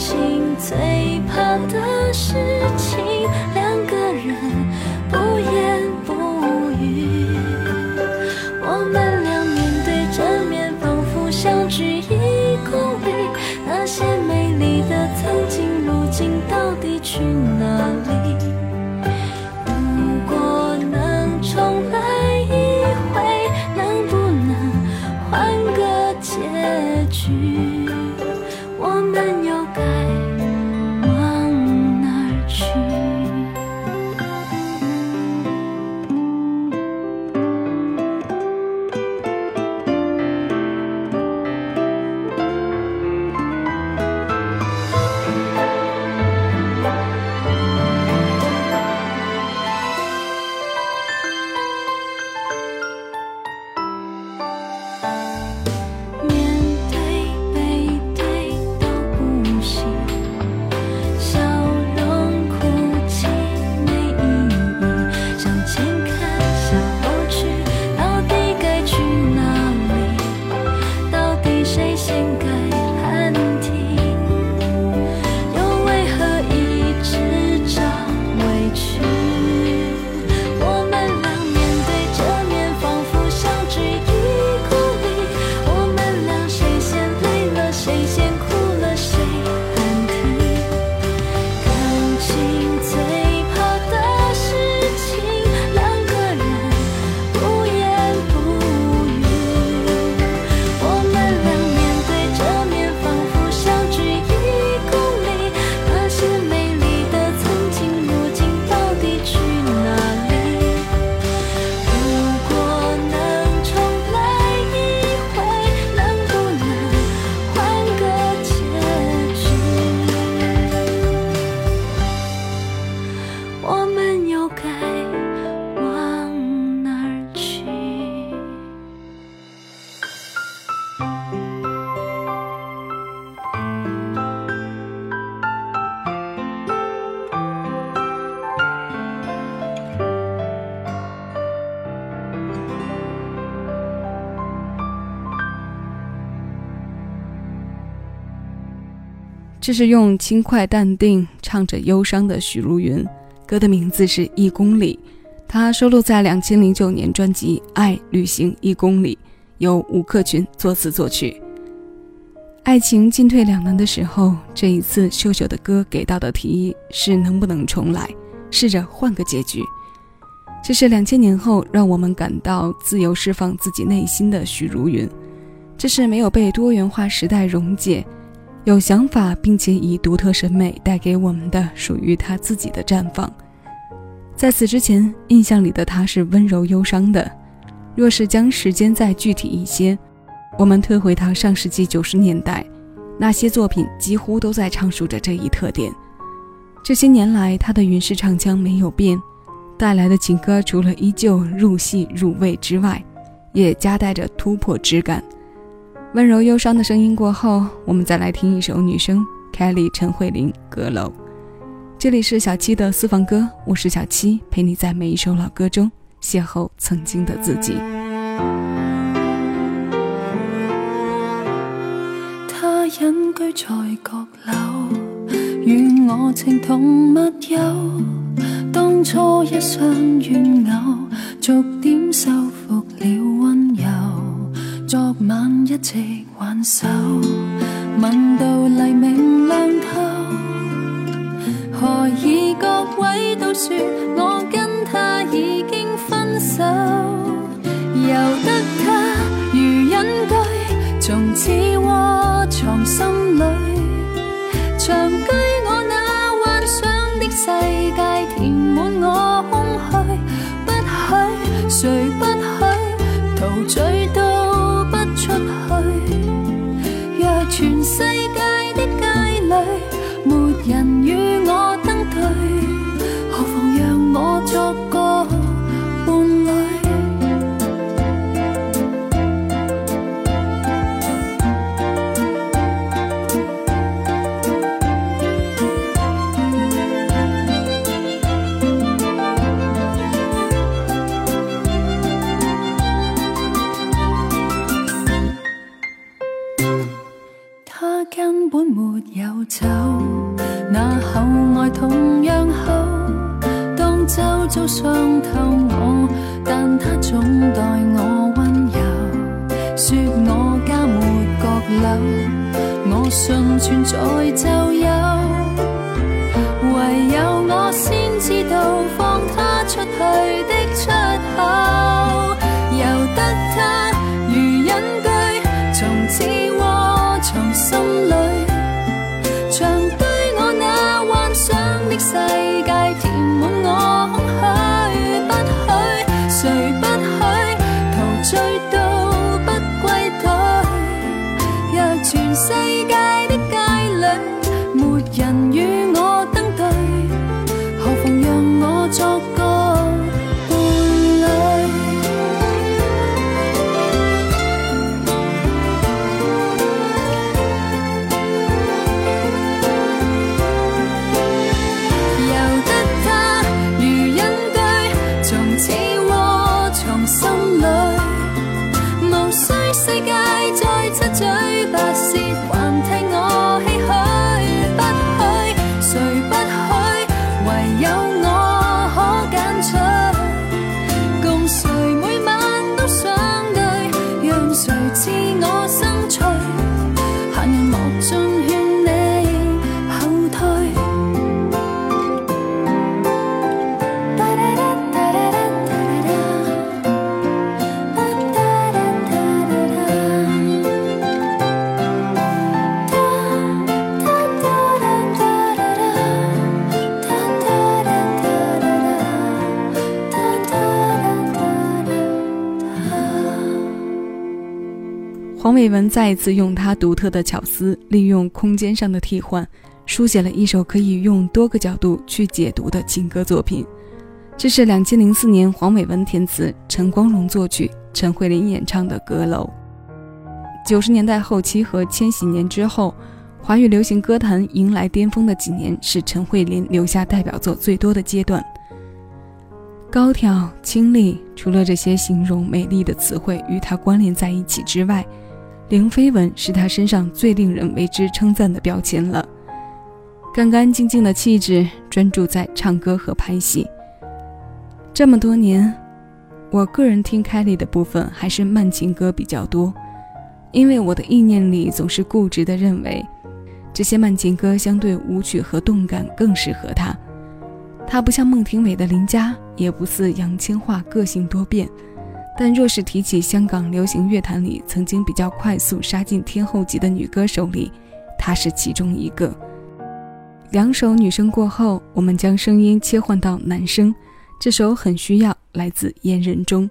心最怕的事情。这是用轻快淡定唱着忧伤的许茹芸，歌的名字是一公里，它收录在两千零九年专辑《爱旅行一公里》，由吴克群作词作曲。爱情进退两难的时候，这一次秀秀的歌给到的提议是能不能重来，试着换个结局。这是两千年后让我们感到自由释放自己内心的许茹芸，这是没有被多元化时代溶解。有想法，并且以独特审美带给我们的属于他自己的绽放。在此之前，印象里的他是温柔忧伤的。若是将时间再具体一些，我们退回到上世纪九十年代，那些作品几乎都在阐述着这一特点。这些年来，他的云式唱腔没有变，带来的情歌除了依旧入戏入味之外，也夹带着突破之感。温柔忧伤的声音过后，我们再来听一首女声 Kelly 陈慧琳《阁楼》。这里是小七的私房歌，我是小七，陪你在每一首老歌中邂逅曾经的自己。他隐居在阁楼，与我情同密友。当初一双怨偶，逐晚一直挽手，吻到黎明亮透。何以各位都说我跟他已经分手？由得他如隐居，从此窝藏心里，长居我那幻想的世界，填满我空虚。不许，谁何妨让我作本没有走，那厚爱同样好。当周遭伤透我，但他总待我温柔，说我家没阁楼，我信存在就有，唯有。无需世界伟文再一次用他独特的巧思，利用空间上的替换，书写了一首可以用多个角度去解读的情歌作品。这是两千零四年黄伟文填词，陈光荣作曲，陈慧琳演唱的《阁楼》。九十年代后期和千禧年之后，华语流行歌坛迎来巅峰的几年，是陈慧琳留下代表作最多的阶段。高挑、清丽，除了这些形容美丽的词汇与她关联在一起之外，零飞吻是他身上最令人为之称赞的标签了。干干净净的气质，专注在唱歌和拍戏。这么多年，我个人听凯莉的部分还是慢情歌比较多，因为我的意念里总是固执地认为，这些慢情歌相对舞曲和动感更适合她。她不像孟庭苇的林佳，也不似杨千嬅个性多变。但若是提起香港流行乐坛里曾经比较快速杀进天后级的女歌手里，她是其中一个。两首女声过后，我们将声音切换到男声，这首很需要，来自燕人中。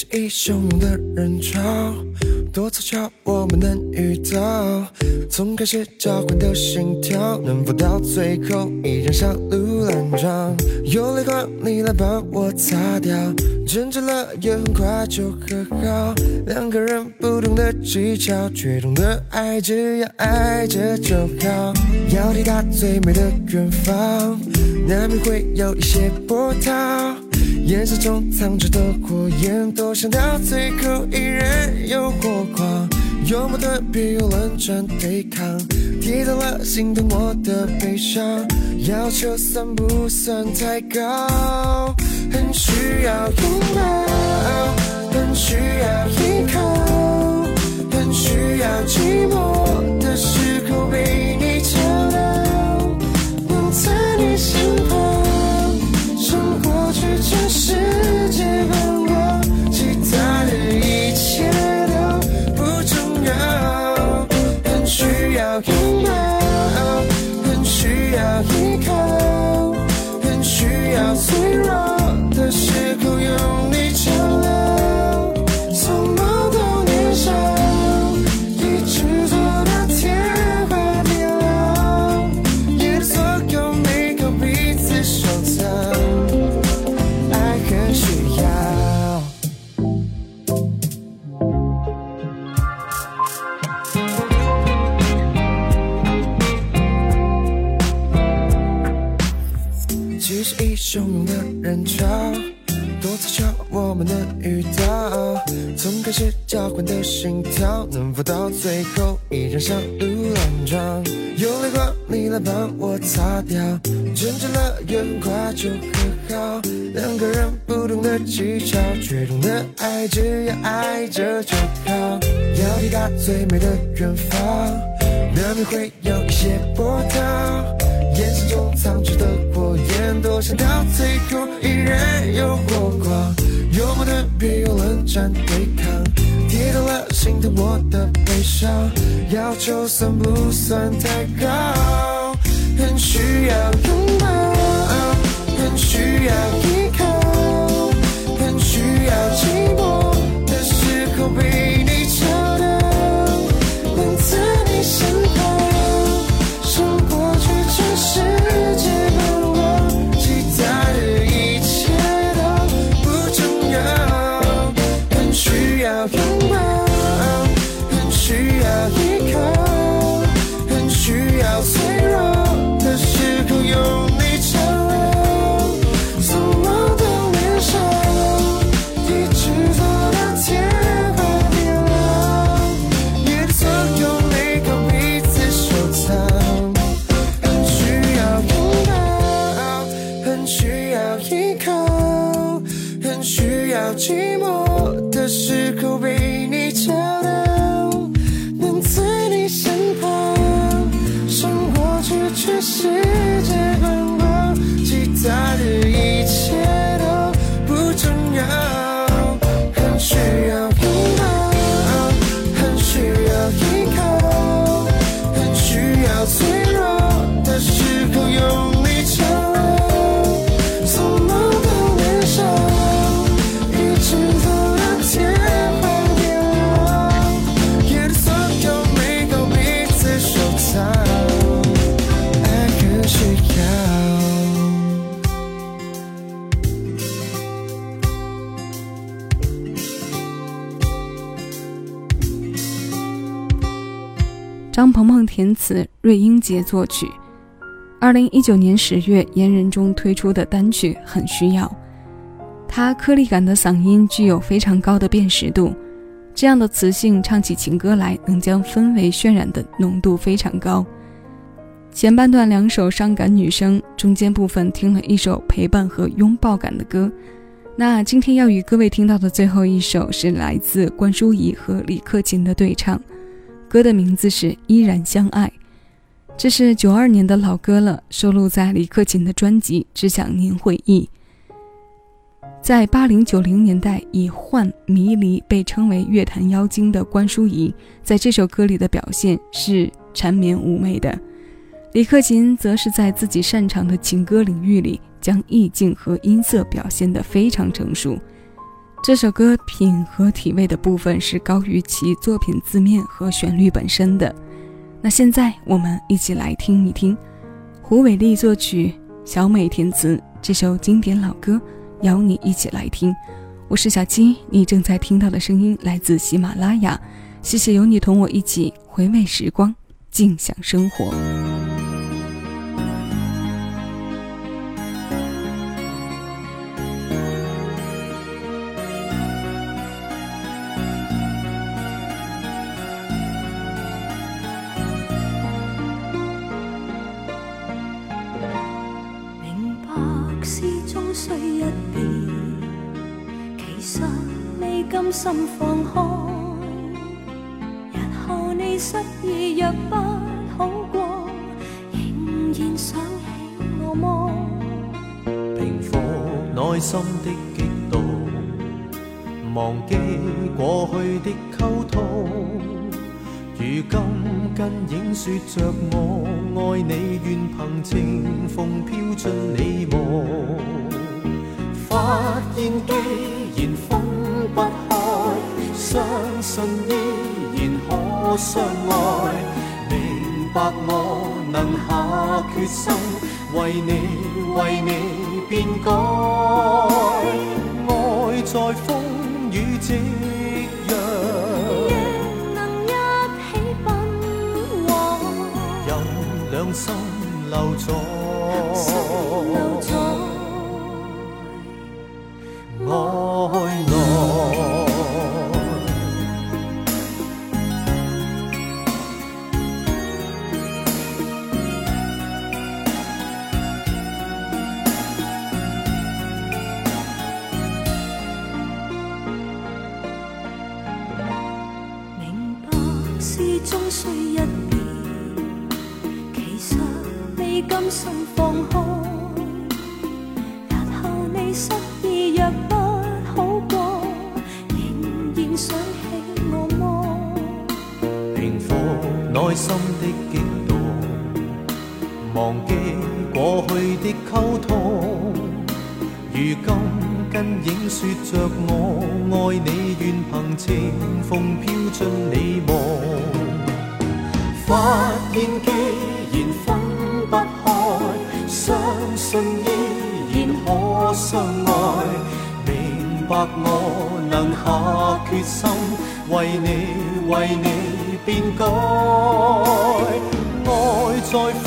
即使已汹涌的人潮，多凑巧我们能遇到。从开始交换的心跳，能否到最后依然像路兰状？有泪光，你来帮我擦掉。挣扎了也很快就和好。两个人不同的技巧，却懂得爱，只要爱着就好。要抵达最美的远方，难免会有一些波涛。眼神中藏着的火焰，多想到最后依然有火光。有矛盾，别用冷战对抗，提到了心疼我的悲伤，要求算不算太高？很需要拥抱，很需要依靠，很需要寂寞的时擦掉。挣扎了也很快就和好。两个人不懂的技巧，却懂得爱，只要爱着就好。要抵达最美的远方，难免会有一些波涛。眼神中藏着的火焰，多想到最后依然有火光。有矛盾，别用冷战对抗，跌倒了心疼我的悲伤，要求算不算太高？很需要拥抱，很需要依靠，很需要张鹏鹏填词，瑞英杰作曲。二零一九年十月，言人中推出的单曲《很需要》，他颗粒感的嗓音具有非常高的辨识度，这样的磁性唱起情歌来，能将氛围渲染的浓度非常高。前半段两首伤感女声，中间部分听了一首陪伴和拥抱感的歌。那今天要与各位听到的最后一首是来自关淑怡和李克勤的对唱。歌的名字是《依然相爱》，这是九二年的老歌了，收录在李克勤的专辑《只想您回忆》。在八零九零年代以幻迷离被称为乐坛妖精的关淑怡，在这首歌里的表现是缠绵妩媚的。李克勤则是在自己擅长的情歌领域里，将意境和音色表现得非常成熟。这首歌品和体味的部分是高于其作品字面和旋律本身的。那现在我们一起来听一听，胡伟立作曲，小美填词这首经典老歌，邀你一起来听。我是小七，你正在听到的声音来自喜马拉雅。谢谢有你同我一起回味时光，静享生活。需一遍，其实未甘心放开，日后你失意若不好过，仍然想起我么？平复内心的激动，忘记过去的沟通。如今跟影说着我爱你，愿凭清风飘进你梦。既然分不开，相信依然可相爱。明白我能下决心，为你为你变改。爱在风雨夕阳，亦能一起奔往。任两心留在。留在爱如今跟影说着我爱你，愿凭清风飘进你梦。发现既然分不开，相信依然可相爱。明白我能下决心，为你为你变改。爱在风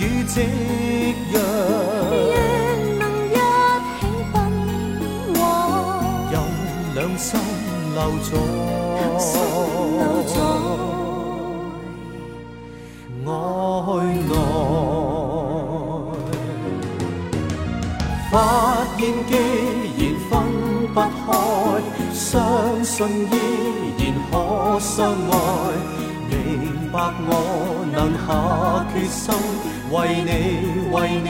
雨夕心留在，心留在爱内。发现既然分不开，相信依然可相爱。明白我能下决心，为你为你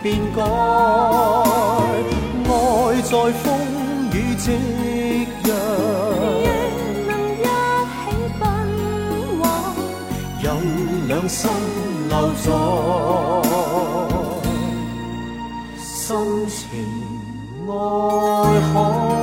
变改。爱在风雨夕若能一起奔往，任两心留在情爱海。